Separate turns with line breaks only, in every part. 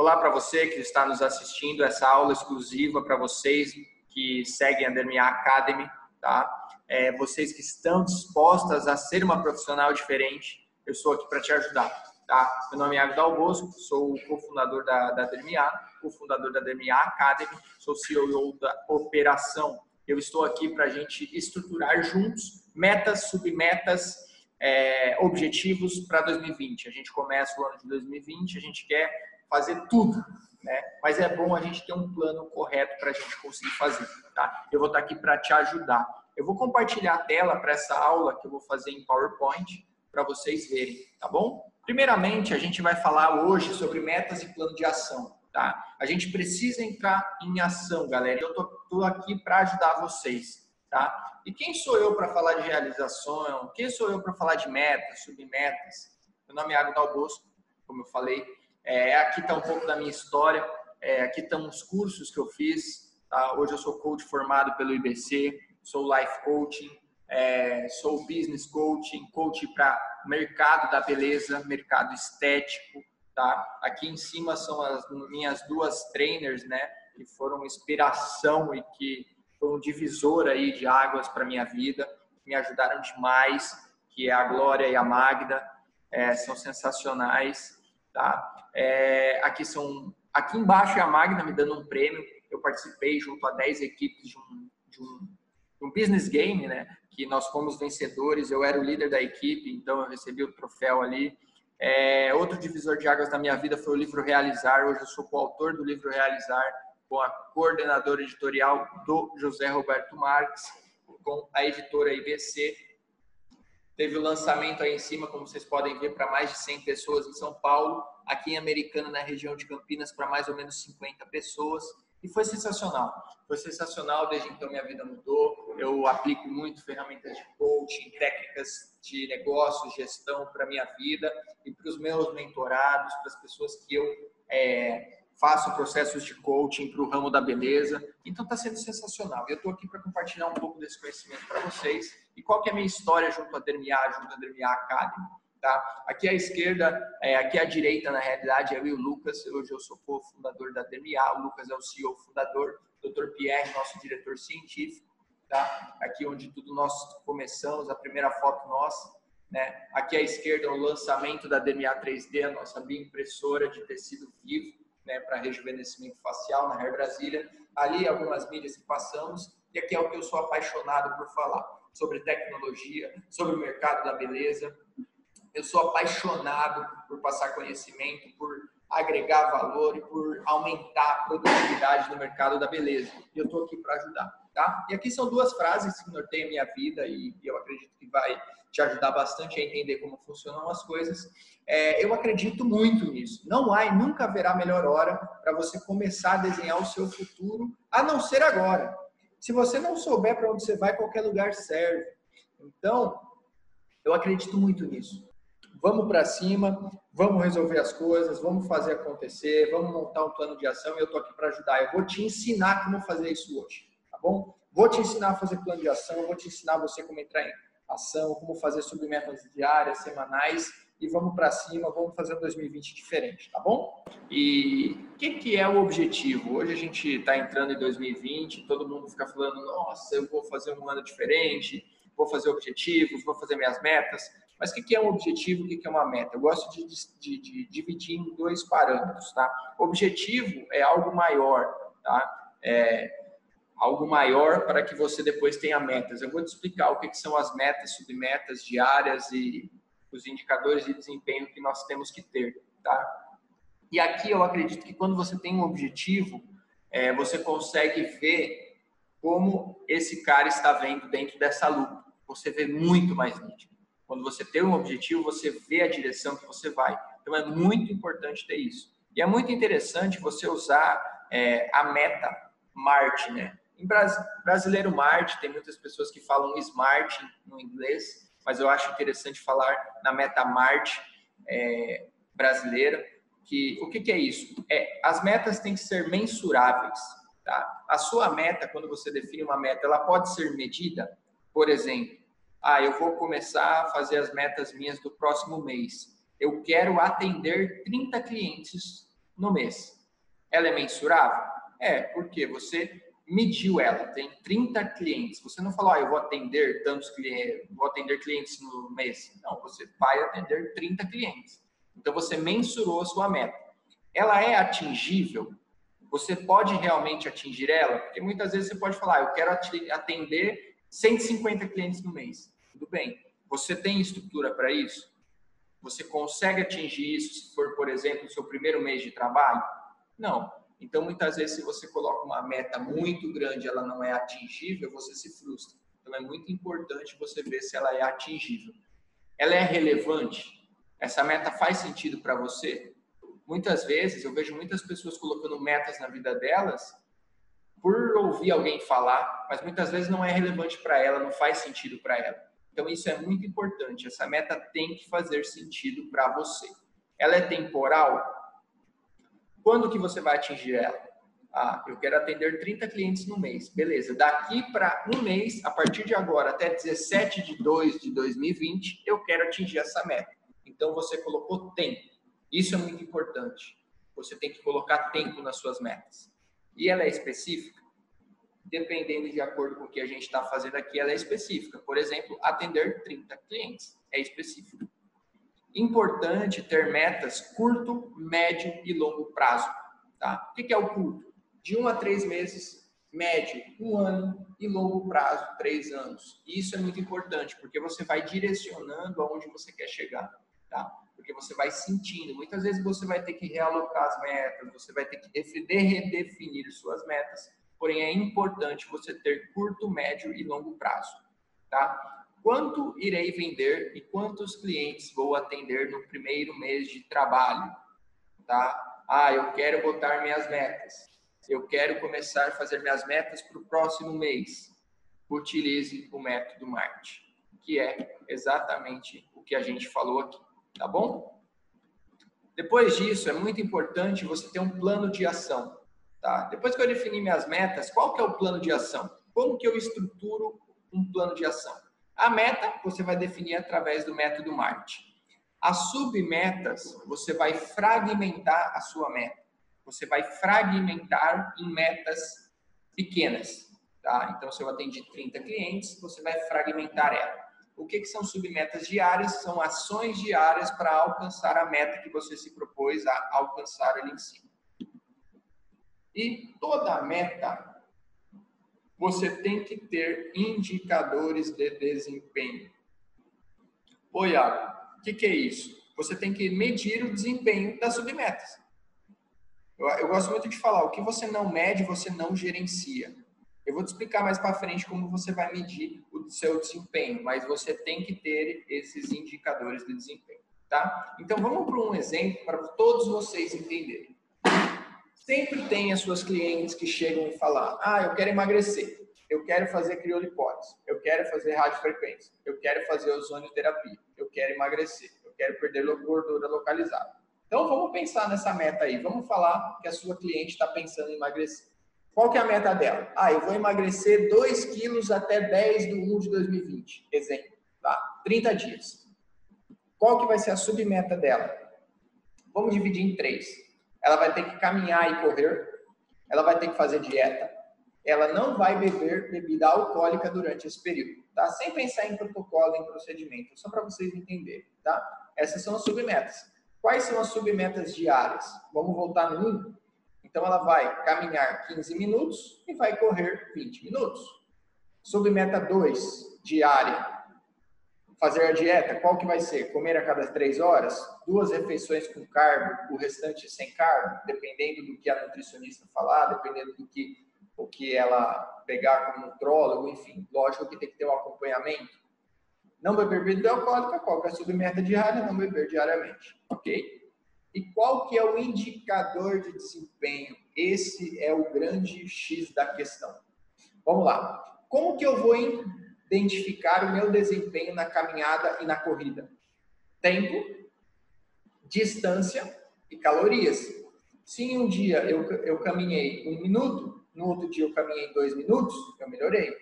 Olá para você que está nos assistindo, essa aula exclusiva para vocês que seguem a Dermia Academy, tá? É, vocês que estão dispostas a ser uma profissional diferente, eu sou aqui para te ajudar, tá? Meu nome é Agdal Bosco, sou o cofundador da, da cofundador da Dermia Academy, sou CEO da operação. Eu estou aqui para a gente estruturar juntos metas, submetas, é, objetivos para 2020. A gente começa o ano de 2020, a gente quer fazer tudo, né? Mas é bom a gente ter um plano correto para a gente conseguir fazer, tá? Eu vou estar aqui para te ajudar. Eu vou compartilhar a tela para essa aula que eu vou fazer em PowerPoint para vocês verem, tá bom? Primeiramente, a gente vai falar hoje sobre metas e plano de ação, tá? A gente precisa entrar em ação, galera. Eu tô, tô aqui para ajudar vocês, tá? E quem sou eu para falar de realização? Quem sou eu para falar de metas, submetas? Meu nome é Agudal Bosco, como eu falei. É, aqui está um pouco da minha história. É, aqui estão os cursos que eu fiz. Tá? Hoje eu sou coach formado pelo IBC, sou life coaching, é, sou business coaching, coach para mercado da beleza, mercado estético. Tá? Aqui em cima são as minhas duas trainers, né? Que foram inspiração e que foram divisor aí de águas para minha vida, me ajudaram demais, que é a Glória e a Magda, é, são sensacionais, tá? É, aqui são, aqui embaixo é a Magda me dando um prêmio, eu participei junto a 10 equipes de um, de um, de um business game, né? Que nós fomos vencedores, eu era o líder da equipe, então eu recebi o troféu ali. É, outro divisor de águas da minha vida foi o livro Realizar, hoje eu sou coautor do livro Realizar, com a coordenadora editorial do José Roberto Marques, com a editora IBC. Teve o lançamento aí em cima, como vocês podem ver, para mais de 100 pessoas em São Paulo, aqui em Americana, na região de Campinas, para mais ou menos 50 pessoas. E foi sensacional. Foi sensacional, desde então minha vida mudou. Eu aplico muito ferramentas de coaching, técnicas de negócios, gestão para minha vida e para os meus mentorados, para as pessoas que eu é, faço processos de coaching para o ramo da beleza. Então está sendo sensacional. Eu estou aqui para compartilhar um pouco desse conhecimento para vocês. E qual que é a minha história junto à Dermia, junto à Dermia Academy. Tá? Aqui à esquerda, é, aqui à direita, na realidade, é eu e o Lucas. Hoje eu sou co-fundador da Dermia. O Lucas é o CEO fundador. Dr. Pierre, nosso diretor científico. Tá? Aqui onde tudo nós começamos, a primeira foto nossa. Né? Aqui à esquerda, o lançamento da Dermia 3D, a nossa bioimpressora de tecido vivo né, para rejuvenescimento facial na Hair Brasília. Ali algumas mídias que passamos e aqui é o que eu sou apaixonado por falar sobre tecnologia, sobre o mercado da beleza. Eu sou apaixonado por passar conhecimento, por agregar valor e por aumentar a produtividade no mercado da beleza. E eu estou aqui para ajudar, tá? E aqui são duas frases que norteiam minha vida e eu acredito vai te ajudar bastante a entender como funcionam as coisas. É, eu acredito muito nisso. Não há e nunca haverá melhor hora para você começar a desenhar o seu futuro, a não ser agora. Se você não souber para onde você vai, qualquer lugar serve. Então, eu acredito muito nisso. Vamos para cima, vamos resolver as coisas, vamos fazer acontecer, vamos montar um plano de ação e eu estou aqui para ajudar. Eu vou te ensinar como fazer isso hoje, tá bom? Vou te ensinar a fazer plano de ação, vou te ensinar você como entrar em ação, como fazer submetas diárias, semanais e vamos para cima, vamos fazer um 2020 diferente, tá bom? E o que, que é o objetivo? Hoje a gente está entrando em 2020, todo mundo fica falando, nossa, eu vou fazer um ano diferente, vou fazer objetivos, vou fazer minhas metas. Mas o que, que é um objetivo, o que, que é uma meta? Eu gosto de, de, de dividir em dois parâmetros, tá? Objetivo é algo maior, tá? É, algo maior para que você depois tenha metas. Eu vou te explicar o que, que são as metas, submetas diárias e os indicadores de desempenho que nós temos que ter, tá? E aqui eu acredito que quando você tem um objetivo, é, você consegue ver como esse cara está vendo dentro dessa lupa. Você vê muito mais nítido. Quando você tem um objetivo, você vê a direção que você vai. Então é muito importante ter isso. E é muito interessante você usar é, a meta Marte, né? Em brasileiro Marte, tem muitas pessoas que falam Smart no inglês, mas eu acho interessante falar na meta Marte é, brasileira, que o que, que, é isso? É, as metas têm que ser mensuráveis. Tá? A sua meta, quando você define uma meta, ela pode ser medida, por exemplo, ah, eu vou começar a fazer as metas minhas do próximo mês. Eu quero atender 30 clientes no mês. Ela é mensurável? É, porque você mediu ela, tem 30 clientes. Você não falou, ah, eu vou atender tantos clientes, vou atender clientes no mês. Não, você vai atender 30 clientes. Então você mensurou a sua meta. Ela é atingível? Você pode realmente atingir ela? Porque muitas vezes você pode falar, ah, eu quero atender 150 clientes no mês. Tudo bem. Você tem estrutura para isso? Você consegue atingir isso se for, por exemplo, o seu primeiro mês de trabalho? Não. Então, muitas vezes, se você coloca uma meta muito grande, ela não é atingível, você se frustra. Então, é muito importante você ver se ela é atingível. Ela é relevante? Essa meta faz sentido para você? Muitas vezes, eu vejo muitas pessoas colocando metas na vida delas por ouvir alguém falar, mas muitas vezes não é relevante para ela, não faz sentido para ela. Então, isso é muito importante. Essa meta tem que fazer sentido para você. Ela é temporal? Quando que você vai atingir ela? Ah, eu quero atender 30 clientes no mês. Beleza. Daqui para um mês, a partir de agora até 17 de 2 de 2020, eu quero atingir essa meta. Então, você colocou tempo. Isso é muito importante. Você tem que colocar tempo nas suas metas. E ela é específica? dependendo de acordo com o que a gente está fazendo aqui, ela é específica. Por exemplo, atender 30 clientes é específico. Importante ter metas curto, médio e longo prazo. Tá? O que é o curto? De um a três meses, médio, um ano e longo prazo, três anos. Isso é muito importante, porque você vai direcionando aonde você quer chegar. Tá? Porque você vai sentindo. Muitas vezes você vai ter que realocar as metas, você vai ter que redefinir suas metas porém é importante você ter curto, médio e longo prazo, tá? Quanto irei vender e quantos clientes vou atender no primeiro mês de trabalho, tá? Ah, eu quero botar minhas metas. Eu quero começar a fazer minhas metas para o próximo mês. Utilize o método MART, que é exatamente o que a gente falou aqui, tá bom? Depois disso, é muito importante você ter um plano de ação. Tá? Depois que eu definir minhas metas, qual que é o plano de ação? Como que eu estruturo um plano de ação? A meta você vai definir através do método MART. As submetas você vai fragmentar a sua meta. Você vai fragmentar em metas pequenas. Tá? Então, se eu atendi 30 clientes, você vai fragmentar ela. O que, que são submetas diárias? São ações diárias para alcançar a meta que você se propôs a alcançar ali em cima. E toda meta você tem que ter indicadores de desempenho. Ô Iago, o que, que, é isso? Você tem que medir o desempenho das submetas. Eu, eu gosto muito de falar, o que você não mede, você não gerencia. Eu vou te explicar mais para frente como você vai medir o seu desempenho, mas você tem que ter esses indicadores de desempenho, tá? Então vamos para um exemplo para todos vocês entenderem. Sempre tem as suas clientes que chegam e falam: Ah, eu quero emagrecer, eu quero fazer criolipólise, eu quero fazer radiofrequência, eu quero fazer ozonioterapia, eu quero emagrecer, eu quero perder gordura localizada. Então vamos pensar nessa meta aí. Vamos falar que a sua cliente está pensando em emagrecer. Qual que é a meta dela? Ah, eu vou emagrecer 2 quilos até 10 de 1 de 2020. Exemplo, tá? 30 dias. Qual que vai ser a submeta dela? Vamos dividir em três ela vai ter que caminhar e correr, ela vai ter que fazer dieta, ela não vai beber bebida alcoólica durante esse período, tá? Sem pensar em protocolo, em procedimento, só para vocês entenderem, tá? Essas são as submetas. Quais são as submetas diárias? Vamos voltar no 1? Então, ela vai caminhar 15 minutos e vai correr 20 minutos. Submeta 2, diária, fazer a dieta, qual que vai ser? Comer a cada três horas? Duas refeições com carbo, o restante sem carbo? Dependendo do que a nutricionista falar, dependendo do que, o que ela pegar como nutrólogo, enfim. Lógico que tem que ter um acompanhamento. Não beber bebida alcoólica, qual que é a submeta diária? Não beber diariamente, ok? E qual que é o indicador de desempenho? Esse é o grande X da questão. Vamos lá. Como que eu vou identificar o meu desempenho na caminhada e na corrida? Tempo, distância e calorias. Se em um dia eu, eu caminhei um minuto, no outro dia eu caminhei dois minutos, eu melhorei.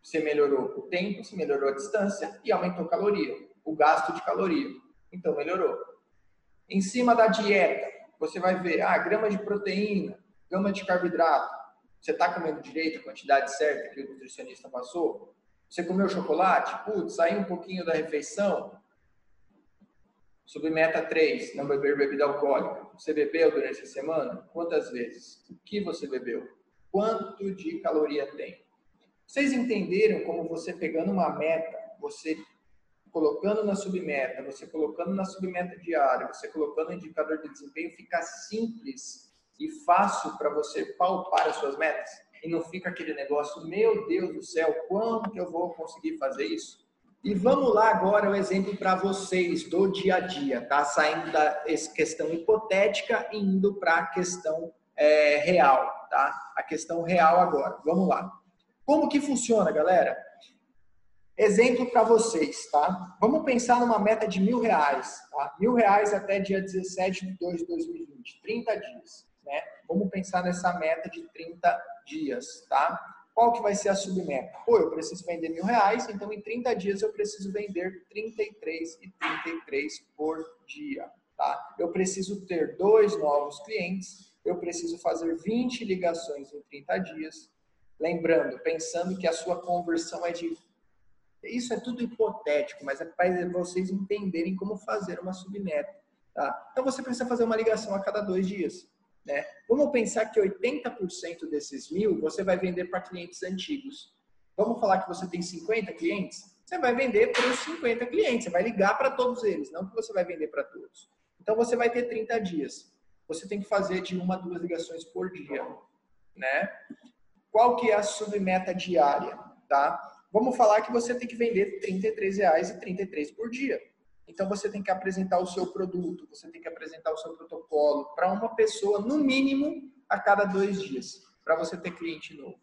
Você melhorou o tempo, você melhorou a distância e aumentou a caloria, o gasto de caloria. Então melhorou. Em cima da dieta, você vai ver, ah, grama de proteína, grama de carboidrato. Você está comendo direito a quantidade certa que o nutricionista passou? Você comeu chocolate? Putz, saiu um pouquinho da refeição? Submeta 3, não beber bebida alcoólica. Você bebeu durante a semana? Quantas vezes? O que você bebeu? Quanto de caloria tem? Vocês entenderam como você pegando uma meta, você colocando na submeta, você colocando na submeta diária, você colocando indicador de desempenho, fica simples e fácil para você palpar as suas metas? E não fica aquele negócio, meu Deus do céu, quando que eu vou conseguir fazer isso? E vamos lá agora o exemplo para vocês do dia a dia, tá? Saindo da questão hipotética e indo para a questão é, real, tá? A questão real agora. Vamos lá. Como que funciona, galera? Exemplo para vocês, tá? Vamos pensar numa meta de mil reais, tá? Mil reais até dia 17 de 2 de 2020, 30 dias, né? Vamos pensar nessa meta de 30 dias, tá? Qual que vai ser a submeta? Pô, eu preciso vender mil reais, então em 30 dias eu preciso vender 33 e 33 por dia, tá? Eu preciso ter dois novos clientes, eu preciso fazer 20 ligações em 30 dias. Lembrando, pensando que a sua conversão é de. Isso é tudo hipotético, mas é para vocês entenderem como fazer uma submeta. Tá? Então você precisa fazer uma ligação a cada dois dias. Né? Vamos pensar que 80% desses mil você vai vender para clientes antigos. Vamos falar que você tem 50 clientes? Você vai vender para os 50 clientes, você vai ligar para todos eles, não que você vai vender para todos. Então você vai ter 30 dias. Você tem que fazer de uma a duas ligações por dia, né? Qual que é a submeta diária, tá? Vamos falar que você tem que vender R$ 33,33 por dia. Então você tem que apresentar o seu produto, você tem que apresentar o seu protocolo para uma pessoa, no mínimo, a cada dois dias, para você ter cliente novo.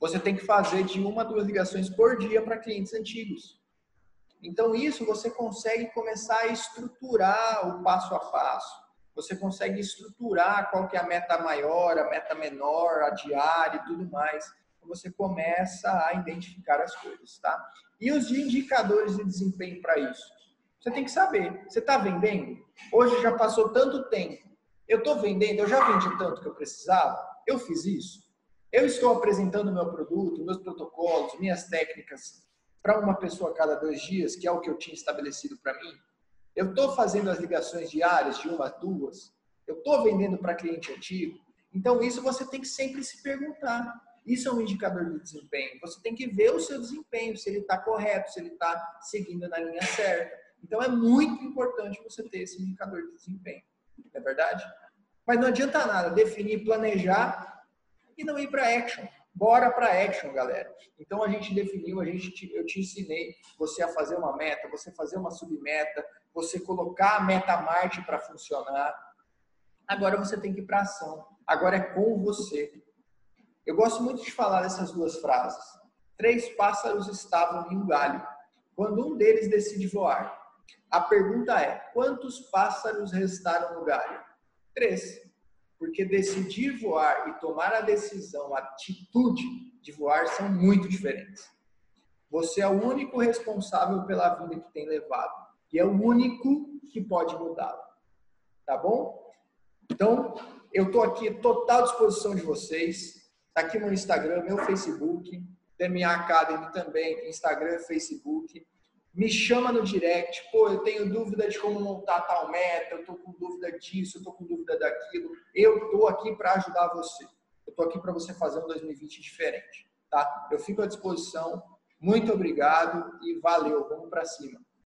Você tem que fazer de uma a duas ligações por dia para clientes antigos. Então isso você consegue começar a estruturar o passo a passo. Você consegue estruturar qual que é a meta maior, a meta menor, a diária e tudo mais você começa a identificar as coisas, tá? E os indicadores de desempenho para isso? Você tem que saber. Você está vendendo? Hoje já passou tanto tempo. Eu estou vendendo, eu já vendi tanto que eu precisava? Eu fiz isso? Eu estou apresentando meu produto, meus protocolos, minhas técnicas para uma pessoa a cada dois dias, que é o que eu tinha estabelecido para mim? Eu estou fazendo as ligações diárias de uma a duas? Eu estou vendendo para cliente antigo? Então, isso você tem que sempre se perguntar. Isso é um indicador de desempenho. Você tem que ver o seu desempenho, se ele está correto, se ele está seguindo na linha certa. Então é muito importante você ter esse indicador de desempenho. Não é verdade? Mas não adianta nada definir, planejar e não ir para action. Bora para action, galera. Então a gente definiu, a gente, eu te ensinei você a fazer uma meta, você fazer uma submeta, você colocar a meta Marte para funcionar. Agora você tem que ir para ação. Agora é com você. Eu gosto muito de falar dessas duas frases. Três pássaros estavam em um galho, quando um deles decide voar. A pergunta é: quantos pássaros restaram no galho? Três. Porque decidir voar e tomar a decisão, a atitude de voar são muito diferentes. Você é o único responsável pela vida que tem levado e é o único que pode mudá-la. Tá bom? Então, eu estou aqui total disposição de vocês. Tá aqui no Instagram, meu Facebook, DMA Academy também, Instagram, Facebook. Me chama no direct, pô, eu tenho dúvida de como montar tal meta, eu tô com dúvida disso, eu tô com dúvida daquilo. Eu tô aqui para ajudar você. Eu tô aqui para você fazer um 2020 diferente, tá? Eu fico à disposição. Muito obrigado e valeu. Vamos para cima.